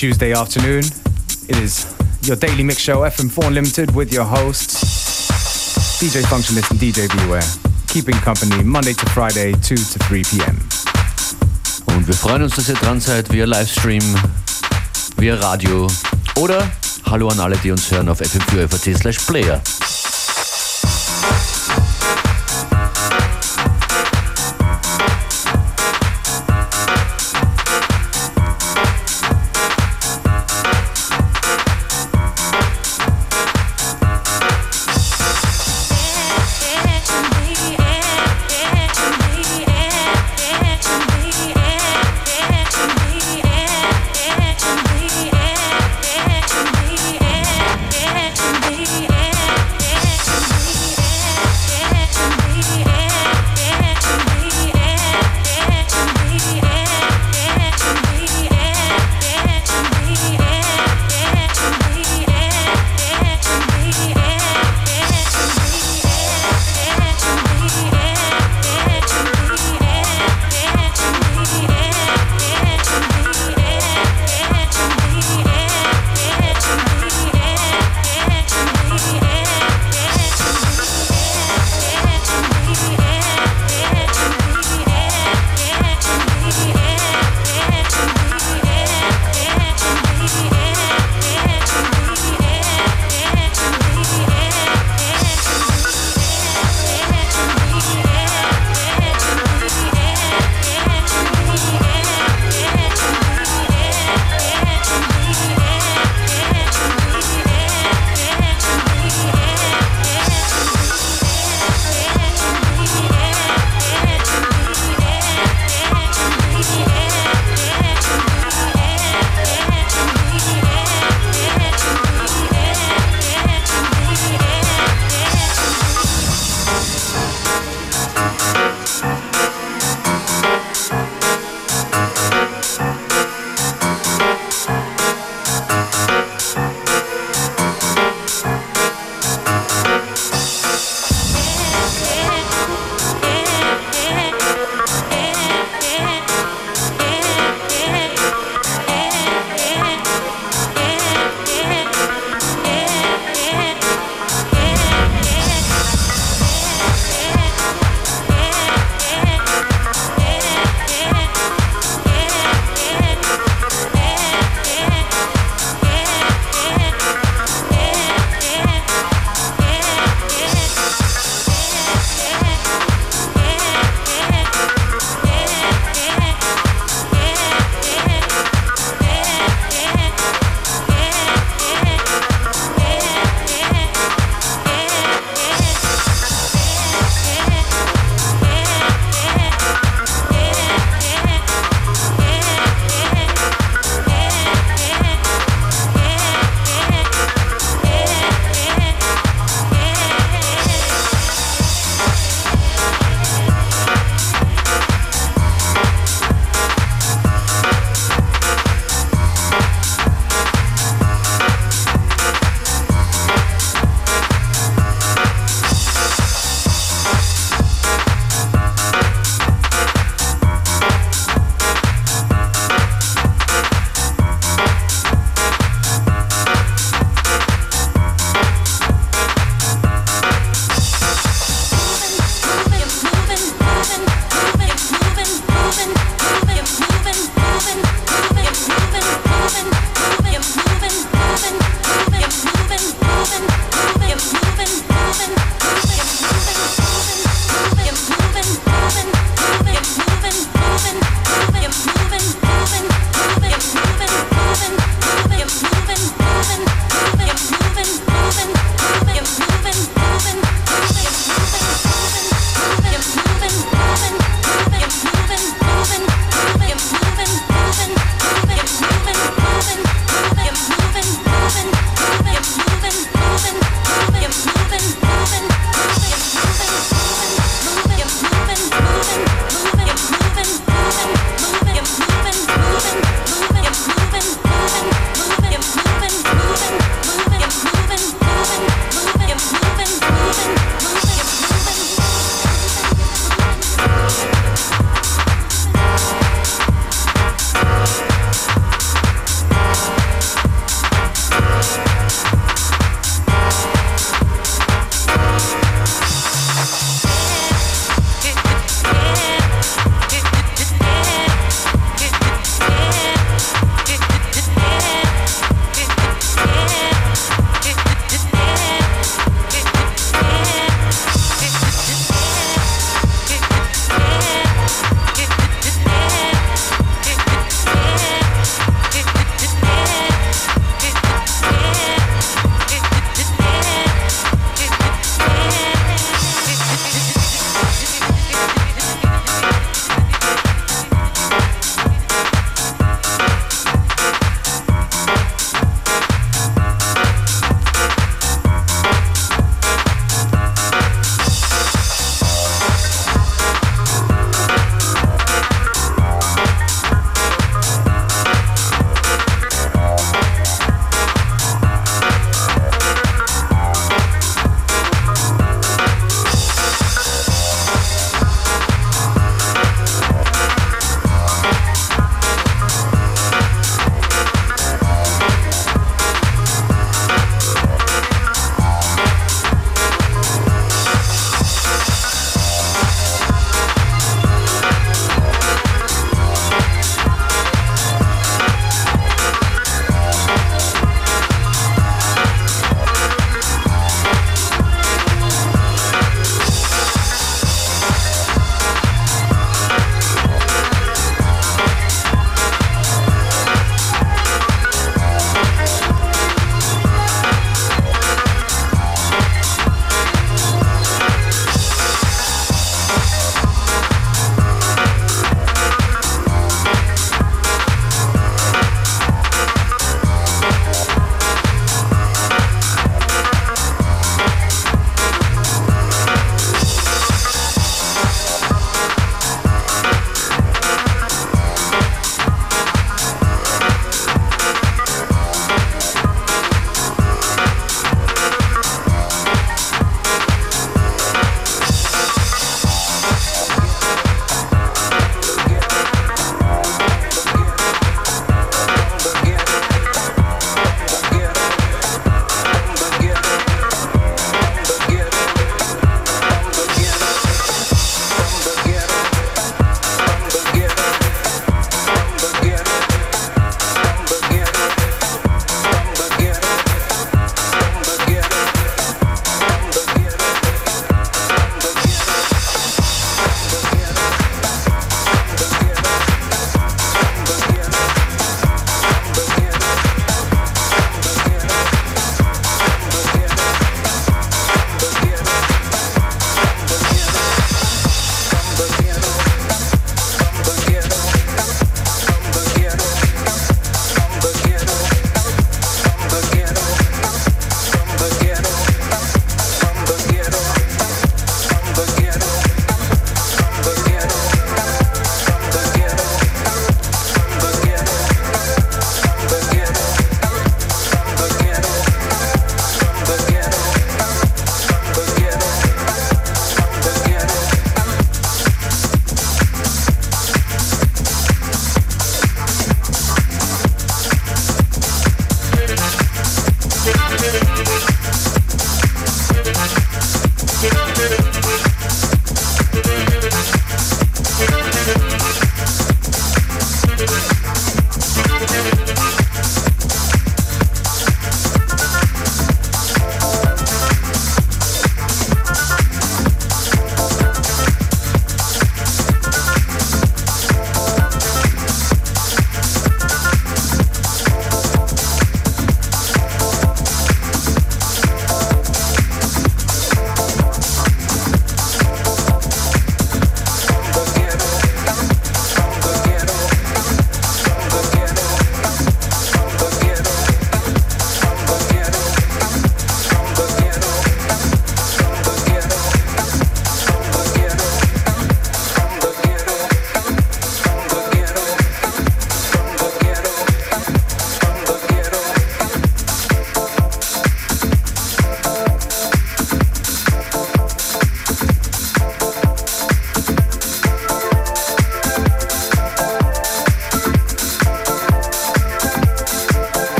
Tuesday afternoon. It is your daily mix show FM4 Unlimited with your hosts DJ Functionist and DJ Beware. Keeping company Monday to Friday, 2 to 3 p.m. Und wir freuen uns, dass ihr dran seid via Livestream, via Radio oder Hallo an alle, die uns hören auf fm4 slash player.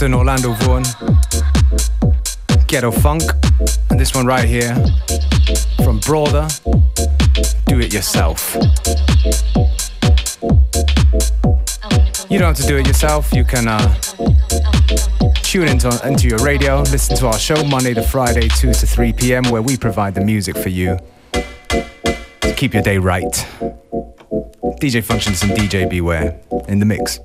Jackson, Orlando Vaughan, Ghetto Funk, and this one right here from Broader, Do It Yourself. You don't have to do it yourself, you can uh, tune into, into your radio, listen to our show Monday to Friday, 2 to 3 p.m., where we provide the music for you to keep your day right. DJ Functions and DJ Beware in the mix.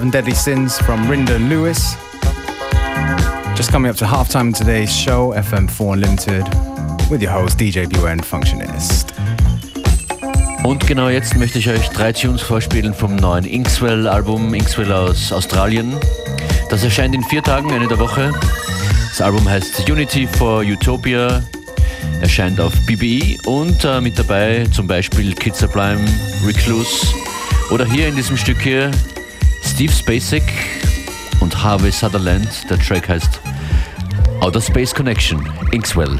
Seven Deadly Sins from Rinda Lewis. Just coming up to halftime in today's show, FM4 Unlimited, with your host DJ BUN Functionist. Und genau jetzt möchte ich euch drei Tunes vorspielen vom neuen Inkswell-Album, Inkswell aus Australien. Das erscheint in vier Tagen, Ende der Woche. Das Album heißt Unity for Utopia, erscheint auf BBE und äh, mit dabei zum Beispiel Kid Sublime, Recluse oder hier in diesem Stück hier Steve Spacek und Harvey Sutherland. Der Track heißt Outer Space Connection, Inkswell.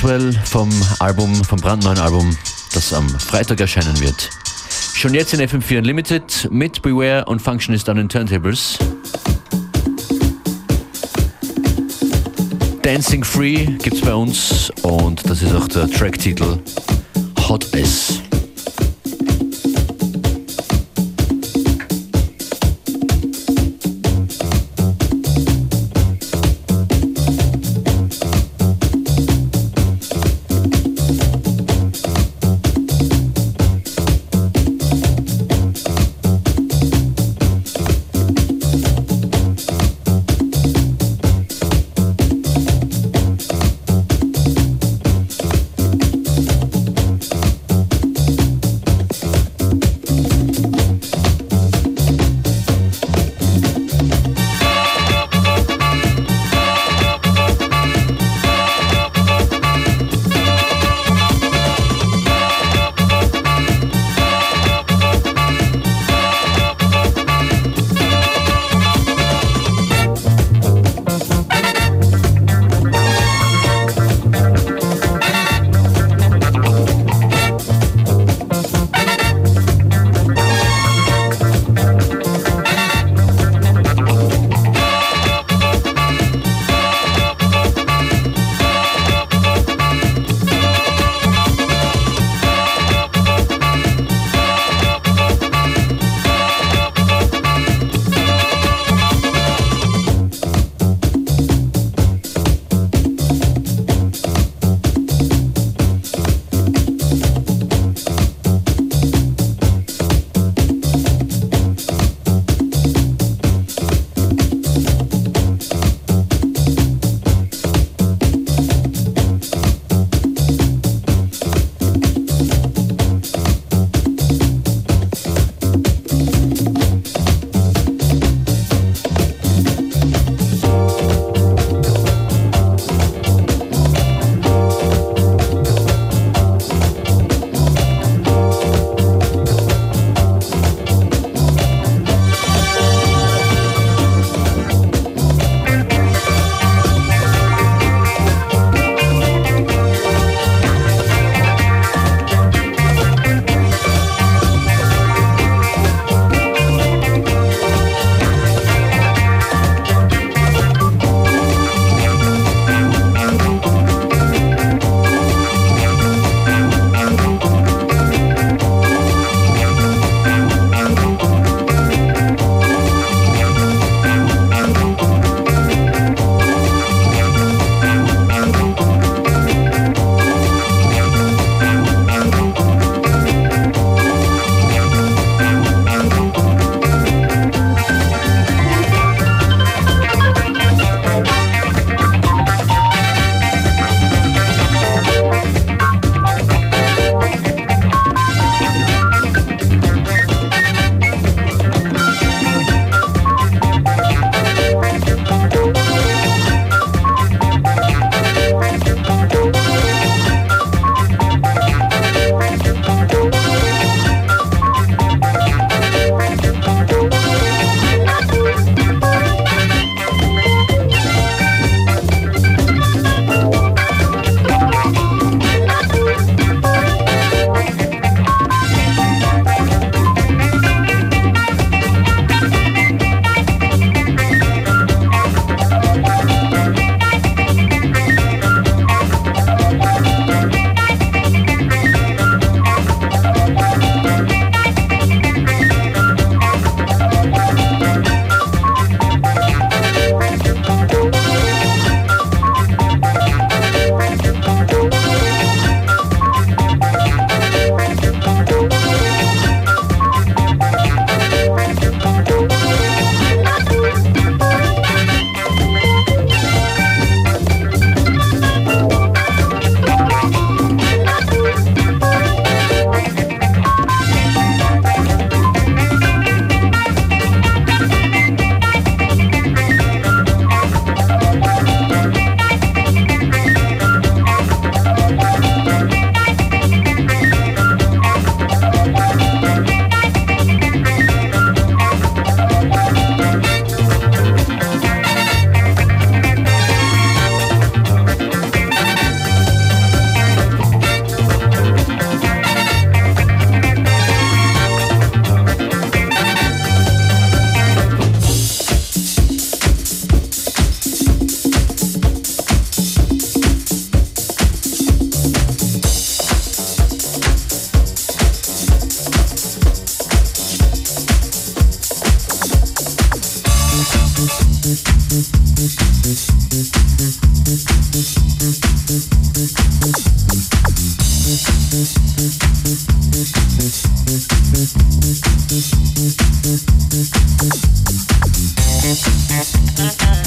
Inkswell vom Album, vom brandneuen Album, das am Freitag erscheinen wird. Schon jetzt in FM4 Unlimited mit Beware und Functionist an den Turntables. Dancing Free gibt's bei uns und das ist auch der Tracktitel Hot S.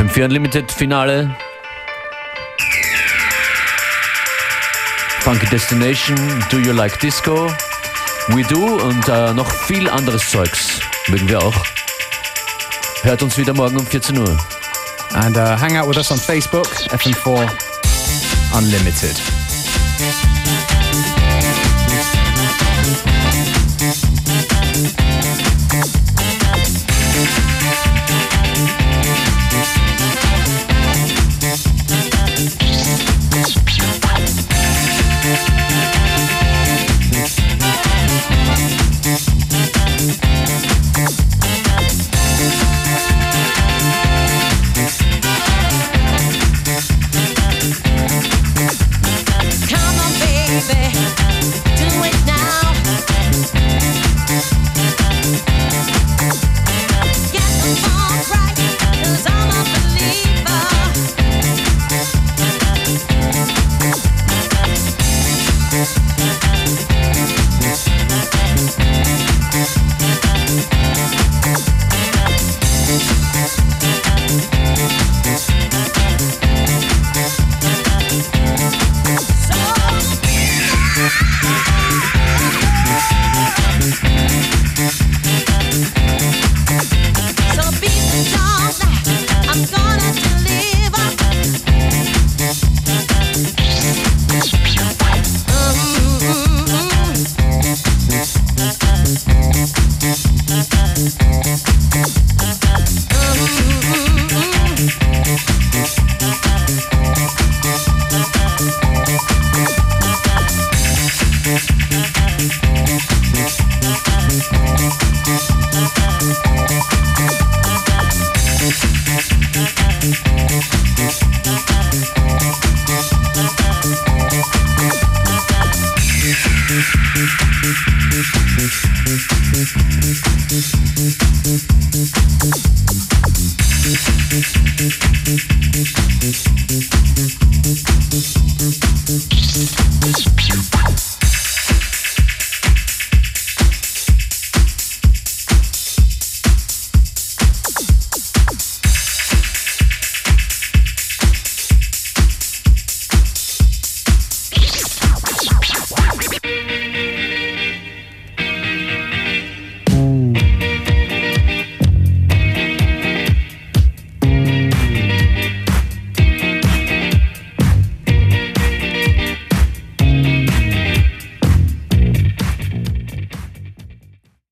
FM4 Unlimited Finale. Funky Destination, Do You Like Disco? We Do und äh, noch viel anderes Zeugs mögen wir auch. Hört uns wieder morgen um 14 Uhr. And uh, hang out with us on Facebook, FM4 Unlimited.